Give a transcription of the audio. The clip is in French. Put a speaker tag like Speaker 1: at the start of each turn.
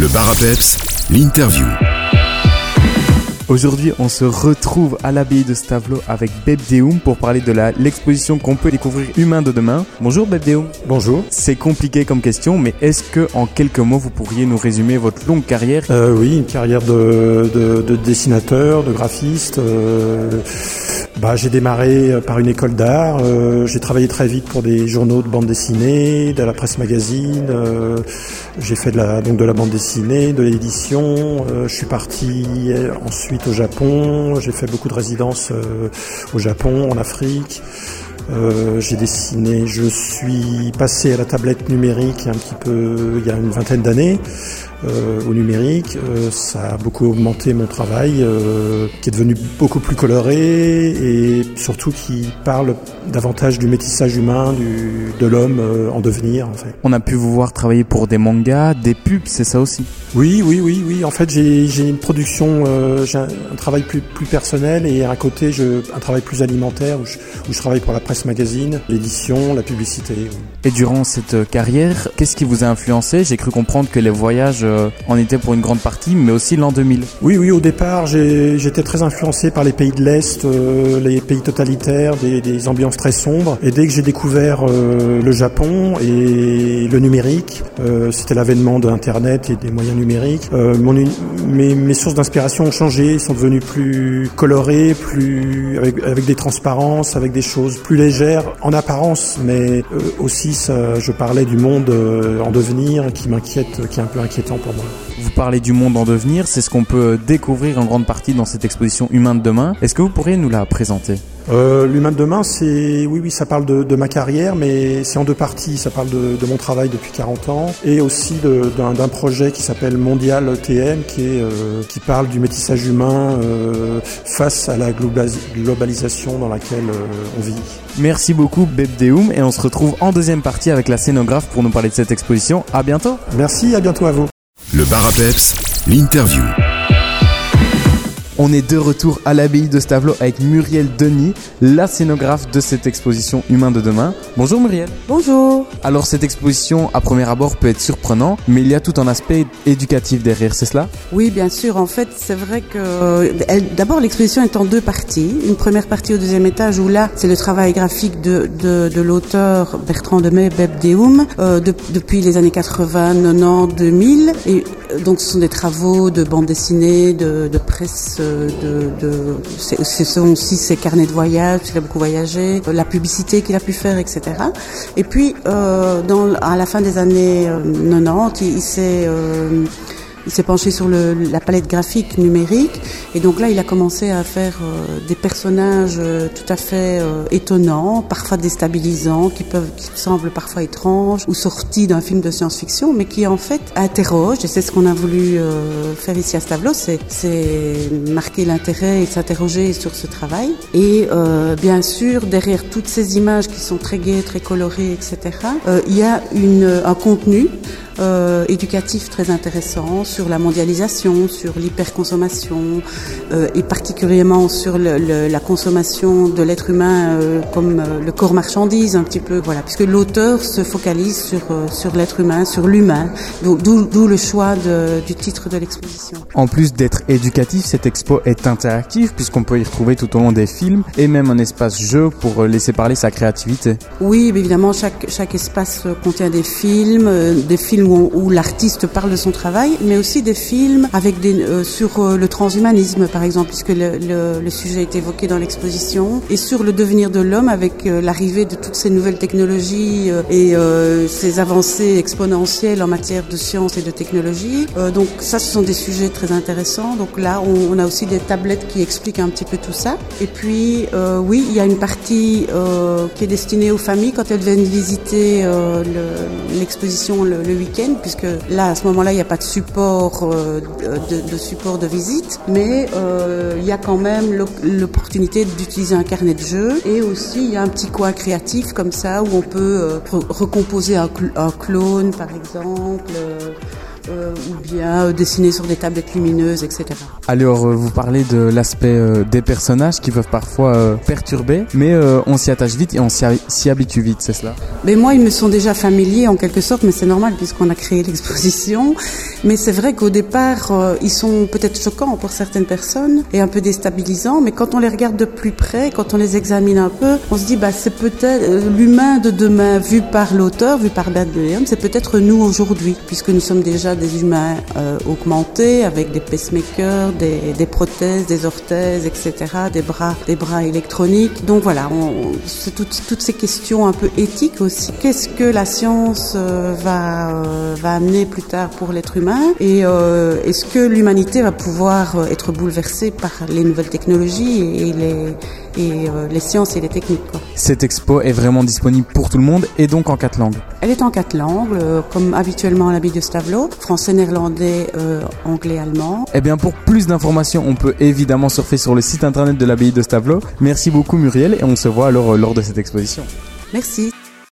Speaker 1: Le bar à peps, l'interview.
Speaker 2: Aujourd'hui, on se retrouve à l'abbaye de Stavelot avec Bebdeum pour parler de la- l'exposition qu'on peut découvrir Humain de demain. Bonjour Bebdeum.
Speaker 3: Bonjour.
Speaker 2: C'est compliqué comme question, mais est-ce que en quelques mots vous pourriez nous résumer votre longue carrière?
Speaker 3: Euh, oui, une carrière de, de, de dessinateur, de graphiste. euh, bah, j'ai démarré par une école d'art. euh, j'ai travaillé très vite pour des journaux de bande dessinée, de la presse magazine. euh, j'ai fait de la, donc de la bande dessinée, de l'édition. euh, je suis parti euh, ensuite au Japon. J'ai fait beaucoup de résidences euh, au Japon, en Afrique. Euh, j'ai dessiné, je suis passé à la tablette numérique un petit peu il y a une vingtaine d'années euh, au numérique. Euh, ça a beaucoup augmenté mon travail, qui est devenu beaucoup plus coloré et surtout qui parle davantage du métissage humain, du, de l'homme en devenir en fait.
Speaker 2: On a pu vous voir travailler pour des mangas, des pubs, c'est ça aussi?
Speaker 3: Oui, oui, oui, oui. En fait, j'ai une production, j'ai un, un travail plus, plus personnel et à côté, je, un travail plus alimentaire où je, où je travaille pour la presse magazine, l'édition, la publicité.
Speaker 2: Et durant cette euh, carrière, qu'est-ce qui vous a influencé? J'ai cru comprendre que les voyages euh, en étaient pour une grande partie, mais aussi l'an 2000.
Speaker 3: Oui, oui, au départ, j'étais très influencé par les pays de l'Est, euh, les pays totalitaires, des, des ambiances très sombres. Et dès que j'ai découvert euh, le Japon et le numérique, euh, c'était l'avènement de Internet et des moyens numériques, mon uni- mes, mes sources d'inspiration ont changé, sont devenues plus colorées, plus avec, avec des transparences, avec des choses plus légères en apparence, mais euh, aussi je parlais du monde euh, en devenir qui m'inquiète, qui est un peu inquiétant pour moi.
Speaker 2: Vous parlez du monde en devenir, c'est ce qu'on peut découvrir en grande partie dans cette exposition Humain de demain. Est-ce que vous pourriez nous la présenter?
Speaker 3: Euh, L'humain de demain, c'est oui, oui, ça parle de, de ma carrière, mais c'est en deux parties. Ça parle de, de mon travail depuis 40 ans et aussi d'un projet qui s'appelle Mondial TM, qui est euh, qui parle du métissage humain euh, face à la globa- globalisation dans laquelle on vit.
Speaker 2: Merci beaucoup Bebdeum et on se retrouve en deuxième partie avec la scénographe pour nous parler de cette exposition. À bientôt
Speaker 3: Merci, à bientôt à vous.
Speaker 1: Le bar l'interview.
Speaker 2: On est de retour à l'abbaye de Stavelot avec Muriel Denis, la scénographe de cette exposition Humain de demain. Bonjour Muriel.
Speaker 4: Bonjour.
Speaker 2: Alors cette exposition à premier abord peut être surprenant, mais il y a tout un aspect éducatif derrière, c'est cela?
Speaker 4: Oui, bien sûr. En fait, c'est vrai que elle- d'abord l'exposition est en deux parties. Une première partie au deuxième étage où là, c'est le travail graphique de, de, de l'auteur Bertrand Demey Bebdeum euh, de- depuis les années 80, 90, 2000. Et euh, donc, ce sont des travaux de bande dessinée, de, de presse, euh, de, de c'est- ce sont aussi ses carnets de voyage, puisqu'il a beaucoup voyagé, euh, la publicité qu'il a pu faire, etc. Et puis, euh, dans, à la fin des années euh, 90, il, il s'est euh, il s'est penché sur le, la palette graphique numérique et donc là il a commencé à faire euh, des personnages euh, tout à fait euh, étonnants, parfois déstabilisants, qui peuvent, qui semblent parfois étranges ou sortis d'un film de science-fiction, mais qui en fait interrogent et c'est ce qu'on a voulu euh, faire ici à Stavlos, c'est, c'est marquer l'intérêt et s'interroger sur ce travail. Et euh, bien sûr derrière toutes ces images qui sont très gaies, très colorées, etc. euh, il y a une, un contenu euh, éducatif très intéressant sur la mondialisation, sur l'hyperconsommation euh, et particulièrement sur le, le, la consommation de l'être humain euh, comme le corps marchandise un petit peu, voilà, puisque l'auteur se focalise sur sur l'être humain, sur l'humain, d'où le choix de, du titre de l'exposition.
Speaker 2: En plus d'être éducatif, cette expo est interactive puisqu'on peut y retrouver tout au long des films et même un espace jeu pour laisser parler sa créativité.
Speaker 4: Oui, évidemment, chaque, chaque espace contient des films, des films où, l'artiste parle de son travail, mais aussi des films euh, sur euh, le transhumanisme, par exemple, puisque le, le, le sujet est évoqué dans l'exposition, et sur le devenir de l'homme avec euh, l'arrivée de toutes ces nouvelles technologies et ces avancées exponentielles en matière de science et de technologie. Donc ça, ce sont des sujets très intéressants. Donc là, on, on a aussi des tablettes qui expliquent un petit peu tout ça. Et puis, oui, il y a une partie qui est destinée aux familles quand elles viennent visiter le- l'exposition le, week-end, puisque là, à ce moment-là, il n'y a pas de support euh, de, support de visite, mais euh, il y a quand même l'op- l'opportunité d'utiliser un carnet de jeu et aussi il y a un petit coin créatif comme ça où on peut euh, re- recomposer un clone, par exemple. Euh, euh, ou bien dessiner sur des tablettes lumineuses, etc.
Speaker 2: Alors, vous parlez de l'aspect des personnages qui peuvent parfois perturber, mais on s'y attache vite et on s'y habitue vite, c'est cela?
Speaker 4: Mais moi, ils me sont déjà familiers en quelque sorte, mais c'est normal puisqu'on a créé l'exposition. Mais c'est vrai qu'au départ, ils sont peut-être choquants pour certaines personnes et un peu déstabilisants, mais quand on les regarde de plus près, quand on les examine un peu, on se dit bah c'est peut-être l'humain de demain vu par l'auteur, vu par Bert Guillaume, c'est peut-être nous aujourd'hui, puisque nous sommes déjà des humains euh, augmentés avec des pacemakers, des, prothèses, des orthèses, etc., des bras, des bras électroniques. Donc voilà, c'est toutes, ces questions un peu éthiques aussi. Qu'est-ce que la science euh, va euh, va amener plus tard pour l'être humain? Et est-ce que l'humanité va pouvoir être bouleversée par les nouvelles technologies et les sciences et les techniques.
Speaker 2: Cette expo est vraiment disponible pour tout le monde et donc en quatre langues
Speaker 4: Elle est en quatre langues, euh, comme habituellement à l'abbaye de Stavelot, français, néerlandais, euh, anglais, allemand.
Speaker 2: Eh bien pour plus d'informations, on peut évidemment surfer sur le site internet de l'abbaye de Stavelot. Merci beaucoup Muriel et on se voit alors lors de cette exposition.
Speaker 4: Merci.